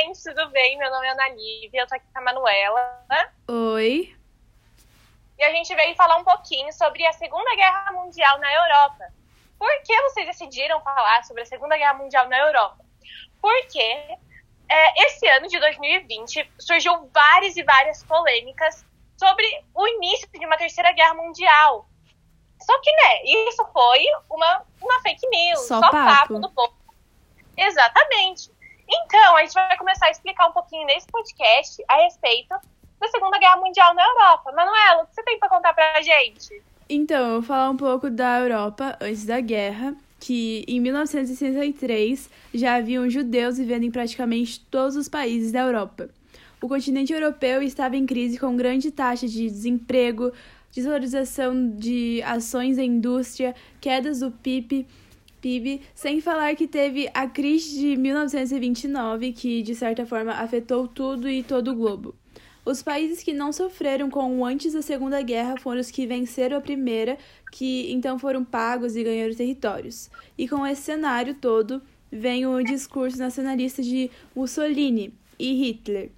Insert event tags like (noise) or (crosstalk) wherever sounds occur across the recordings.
gente, tudo bem? Meu nome é Ana Lívia, eu tô aqui com a Manuela. Oi. E a gente veio falar um pouquinho sobre a Segunda Guerra Mundial na Europa. Por que vocês decidiram falar sobre a Segunda Guerra Mundial na Europa? Porque é, esse ano de 2020 surgiu várias e várias polêmicas sobre o início de uma Terceira Guerra Mundial. Só que, né, isso foi uma, uma fake news, Só só, papo. papo do povo. Exatamente. Então, a gente vai começar a explicar um pouquinho nesse podcast a respeito da Segunda Guerra Mundial na Europa. Manuela, o que você tem pra contar pra gente? Então, eu vou falar um pouco da Europa antes da guerra, que em 1963 já haviam judeus vivendo em praticamente todos os países da Europa. O continente europeu estava em crise com grande taxa de desemprego, desvalorização de ações da indústria, quedas do PIB, PIB, sem falar que teve a crise de 1929, que de certa forma afetou tudo e todo o globo. Os países que não sofreram com o antes da Segunda Guerra foram os que venceram a primeira, que então foram pagos e ganharam territórios. E com esse cenário todo, vem o discurso nacionalista de Mussolini e Hitler.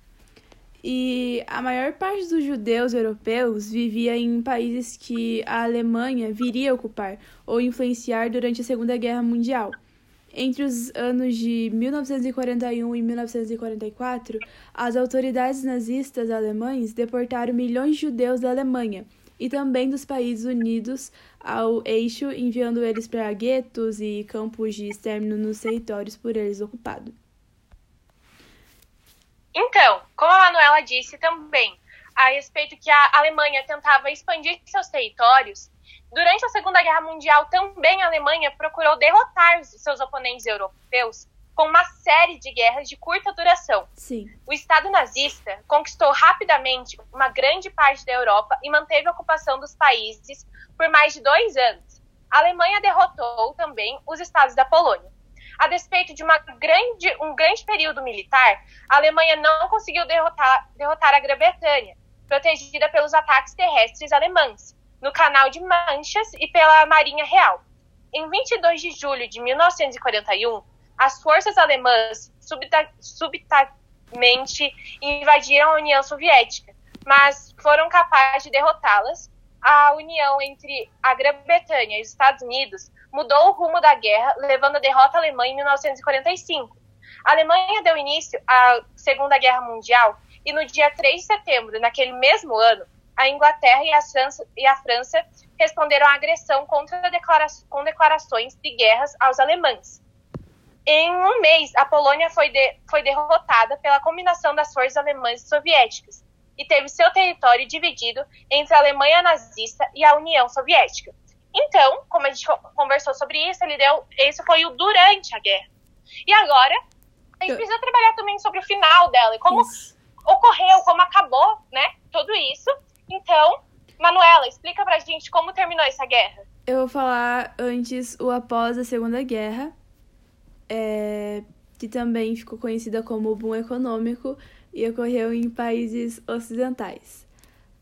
E a maior parte dos judeus europeus vivia em países que a Alemanha viria ocupar ou influenciar durante a Segunda Guerra Mundial. Entre os anos de 1941 e 1944, as autoridades nazistas alemães deportaram milhões de judeus da Alemanha e também dos países unidos ao eixo, enviando eles para guetos e campos de extermínio nos territórios por eles ocupados. Então, como a Manuela disse também, a respeito que a Alemanha tentava expandir seus territórios, durante a Segunda Guerra Mundial também a Alemanha procurou derrotar seus oponentes europeus com uma série de guerras de curta duração. Sim. O Estado nazista conquistou rapidamente uma grande parte da Europa e manteve a ocupação dos países por mais de dois anos. A Alemanha derrotou também os estados da Polônia. A despeito de uma grande, um grande período militar, a Alemanha não conseguiu derrotar, derrotar a Grã-Bretanha, protegida pelos ataques terrestres alemães, no Canal de Manchas e pela Marinha Real. Em 22 de julho de 1941, as forças alemãs subita, subitamente invadiram a União Soviética, mas foram capazes de derrotá-las. A união entre a Grã-Bretanha e os Estados Unidos mudou o rumo da guerra, levando a derrota alemã em 1945. A Alemanha deu início à Segunda Guerra Mundial e no dia 3 de setembro, naquele mesmo ano, a Inglaterra e a França, e a França responderam à agressão contra declara com declarações de guerras aos alemães. Em um mês, a Polônia foi, de, foi derrotada pela combinação das forças alemãs e soviéticas e teve seu território dividido entre a Alemanha nazista e a União Soviética. Então, como a gente conversou sobre isso, ele deu, esse foi o durante a guerra. E agora, a gente precisa trabalhar também sobre o final dela e como Isso. ocorreu, como acabou, né? Tudo isso. Então, Manuela, explica pra gente como terminou essa guerra. Eu vou falar antes o após a Segunda Guerra, é, que também ficou conhecida como o boom econômico e ocorreu em países ocidentais.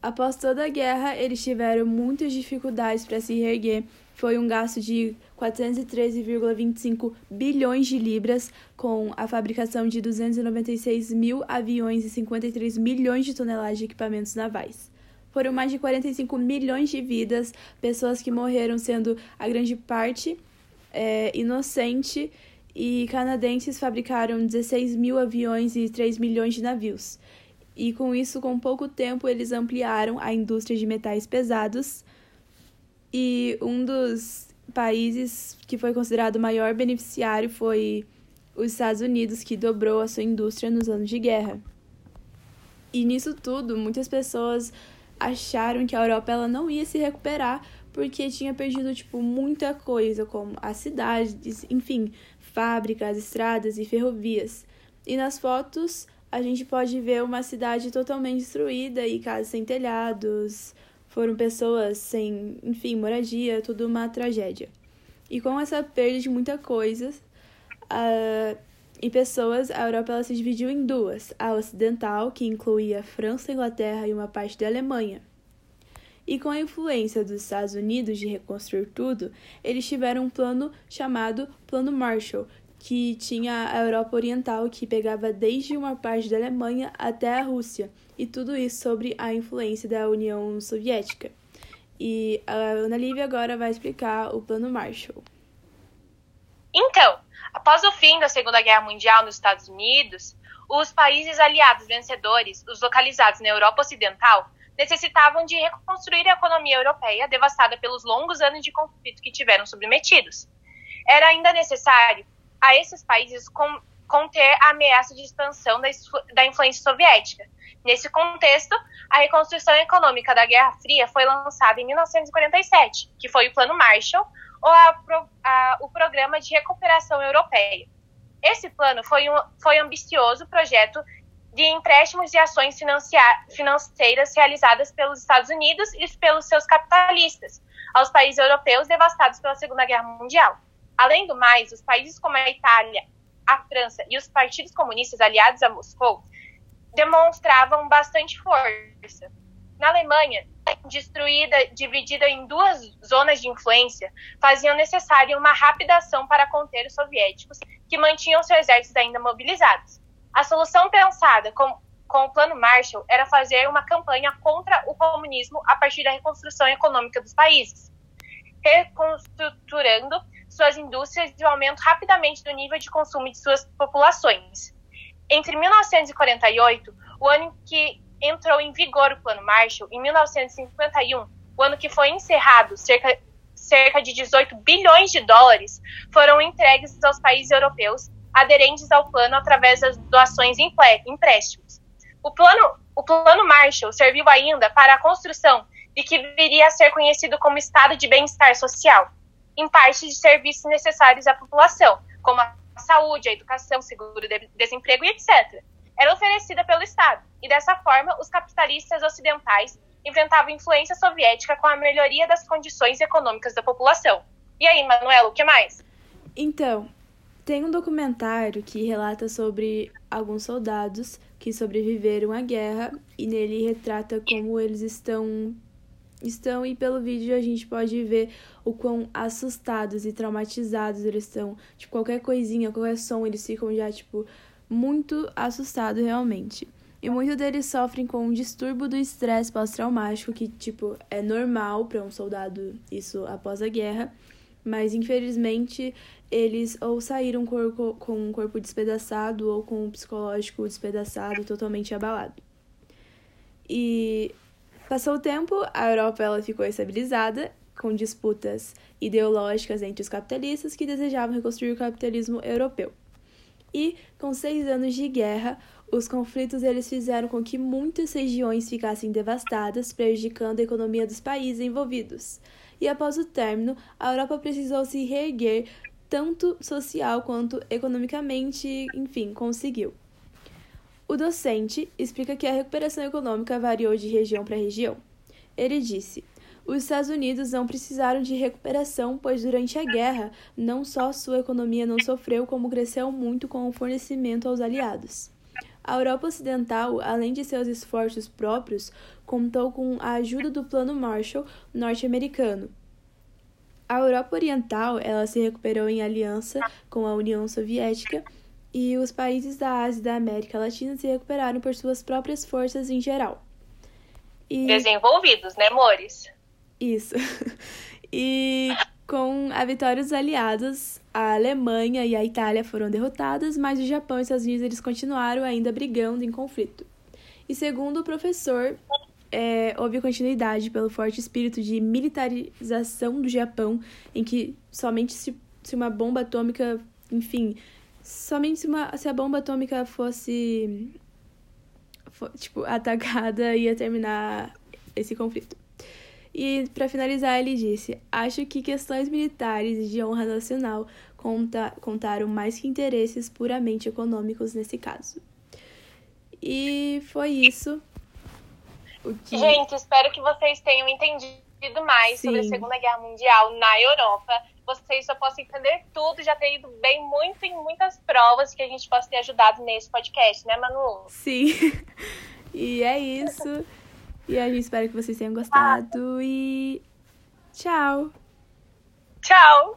Após toda a guerra, eles tiveram muitas dificuldades para se reerguer. Foi um gasto de 413,25 bilhões de libras, com a fabricação de 296 mil aviões e 53 milhões de toneladas de equipamentos navais. Foram mais de 45 milhões de vidas, pessoas que morreram, sendo a grande parte é, inocente, e canadenses fabricaram 16 mil aviões e 3 milhões de navios. E com isso, com pouco tempo, eles ampliaram a indústria de metais pesados. E um dos países que foi considerado o maior beneficiário foi os Estados Unidos, que dobrou a sua indústria nos anos de guerra. E nisso tudo, muitas pessoas acharam que a Europa ela não ia se recuperar porque tinha perdido tipo muita coisa, como as cidades, enfim, fábricas, estradas e ferrovias. E nas fotos a gente pode ver uma cidade totalmente destruída e casas sem telhados, foram pessoas sem, enfim, moradia, tudo uma tragédia. E com essa perda de muita coisa, uh, em pessoas, a Europa se dividiu em duas: a ocidental, que incluía França, Inglaterra e uma parte da Alemanha. E com a influência dos Estados Unidos de reconstruir tudo, eles tiveram um plano chamado Plano Marshall, que tinha a Europa Oriental, que pegava desde uma parte da Alemanha até a Rússia, e tudo isso sobre a influência da União Soviética. E a Ana Lívia agora vai explicar o Plano Marshall. Então, após o fim da Segunda Guerra Mundial nos Estados Unidos, os países aliados vencedores, os localizados na Europa Ocidental, necessitavam de reconstruir a economia europeia devastada pelos longos anos de conflito que tiveram submetidos. Era ainda necessário a esses países conter a ameaça de expansão da influência soviética. Nesse contexto, a reconstrução econômica da Guerra Fria foi lançada em 1947, que foi o Plano Marshall, ou a, a, o Programa de Recuperação Europeia. Esse plano foi um foi ambicioso projeto de empréstimos e ações financeiras realizadas pelos Estados Unidos e pelos seus capitalistas aos países europeus devastados pela Segunda Guerra Mundial. Além do mais, os países como a Itália, a França e os partidos comunistas aliados a Moscou demonstravam bastante força. Na Alemanha, destruída, dividida em duas zonas de influência, faziam necessária uma rápida ação para conter os soviéticos, que mantinham seus exércitos ainda mobilizados. A solução pensada com, com o Plano Marshall era fazer uma campanha contra o comunismo a partir da reconstrução econômica dos países, reconstruturando suas indústrias e o aumento rapidamente do nível de consumo de suas populações. Entre 1948, o ano que entrou em vigor o Plano Marshall, e 1951, o ano que foi encerrado, cerca, cerca de 18 bilhões de dólares foram entregues aos países europeus aderentes ao plano através das doações e empréstimos. O plano, o plano Marshall serviu ainda para a construção de que viria a ser conhecido como Estado de Bem-Estar Social, em parte de serviços necessários à população, como a saúde, a educação, seguro-desemprego e etc. Era oferecida pelo Estado, e dessa forma os capitalistas ocidentais enfrentavam influência soviética com a melhoria das condições econômicas da população. E aí, Manuela, o que mais? Então, tem um documentário que relata sobre alguns soldados que sobreviveram à guerra e nele retrata como eles estão estão e pelo vídeo a gente pode ver o quão assustados e traumatizados eles estão. Tipo, qualquer coisinha, qualquer som, eles ficam já tipo muito assustados realmente. E muitos deles sofrem com um distúrbio do estresse pós-traumático, que, tipo, é normal para um soldado isso após a guerra mas infelizmente eles ou saíram com, com um corpo despedaçado ou com um psicológico despedaçado, totalmente abalado. E passou o tempo, a Europa ela ficou estabilizada, com disputas ideológicas entre os capitalistas que desejavam reconstruir o capitalismo europeu. E, com seis anos de guerra, os conflitos eles fizeram com que muitas regiões ficassem devastadas, prejudicando a economia dos países envolvidos e após o término, a Europa precisou se reerguer tanto social quanto economicamente, enfim, conseguiu. O docente explica que a recuperação econômica variou de região para região. Ele disse: os Estados Unidos não precisaram de recuperação, pois durante a guerra, não só sua economia não sofreu, como cresceu muito com o fornecimento aos aliados. A Europa Ocidental, além de seus esforços próprios, contou com a ajuda do Plano Marshall norte-americano. A Europa Oriental ela se recuperou em aliança com a União Soviética e os países da Ásia e da América Latina se recuperaram por suas próprias forças em geral. E... Desenvolvidos, né, amores? Isso. (laughs) E com a vitória dos aliados, a Alemanha e a Itália foram derrotadas, mas o Japão e os Estados Unidos eles continuaram ainda brigando em conflito. E segundo o professor, é, houve continuidade pelo forte espírito de militarização do Japão, em que somente se, se uma bomba atômica, enfim, somente se, uma, se a bomba atômica fosse, for, tipo, atacada ia terminar esse conflito. E, para finalizar, ele disse: Acho que questões militares e de honra nacional conta, contaram mais que interesses puramente econômicos nesse caso. E foi isso. Que... Gente, espero que vocês tenham entendido mais Sim. sobre a Segunda Guerra Mundial na Europa. Vocês só possam entender tudo, já ter ido bem muito em muitas provas que a gente possa ter ajudado nesse podcast, né, Manu? Sim. (laughs) E é isso. E a gente espera que vocês tenham gostado. Ah. E tchau. Tchau.